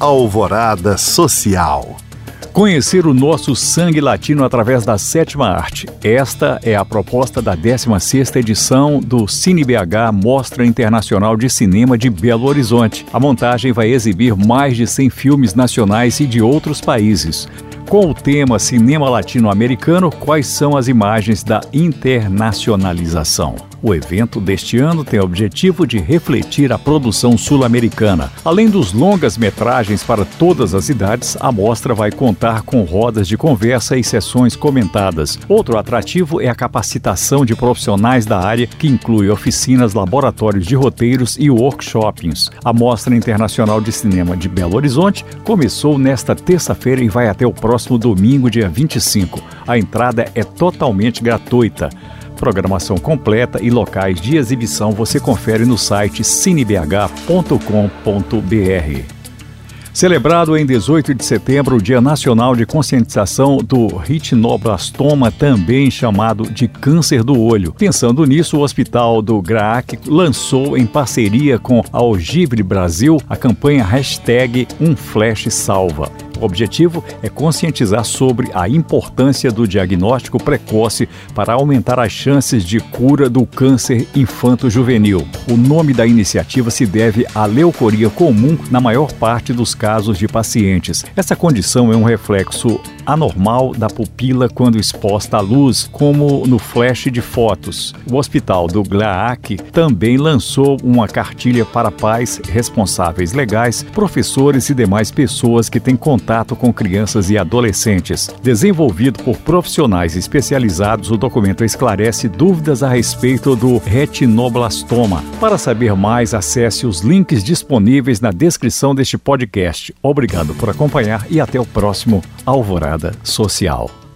Alvorada Social. Conhecer o nosso sangue latino através da sétima arte. Esta é a proposta da 16ª edição do Cine BH Mostra Internacional de Cinema de Belo Horizonte. A montagem vai exibir mais de 100 filmes nacionais e de outros países. Com o tema Cinema Latino-Americano, quais são as imagens da internacionalização? O evento deste ano tem o objetivo de refletir a produção sul-americana. Além dos longas-metragens para todas as idades, a mostra vai contar com rodas de conversa e sessões comentadas. Outro atrativo é a capacitação de profissionais da área, que inclui oficinas, laboratórios de roteiros e workshops. A Mostra Internacional de Cinema de Belo Horizonte começou nesta terça-feira e vai até o próximo domingo, dia 25. A entrada é totalmente gratuita. Programação completa e locais de exibição você confere no site cinebh.com.br. Celebrado em 18 de setembro o Dia Nacional de Conscientização do Retinoblastoma, também chamado de câncer do olho. Pensando nisso, o Hospital do GRAAC lançou, em parceria com a Ogibre Brasil, a campanha hashtag Um Flash Salva. O objetivo é conscientizar sobre a importância do diagnóstico precoce para aumentar as chances de cura do câncer infanto-juvenil. O nome da iniciativa se deve à leucoria comum na maior parte dos casos de pacientes. Essa condição é um reflexo anormal da pupila quando exposta à luz, como no flash de fotos. O Hospital do GLAAC também lançou uma cartilha para pais, responsáveis legais, professores e demais pessoas que têm contato com crianças e adolescentes. Desenvolvido por profissionais especializados, o documento esclarece dúvidas a respeito do retinoblastoma. Para saber mais, acesse os links disponíveis na descrição deste podcast. Obrigado por acompanhar e até o próximo Alvorada Social.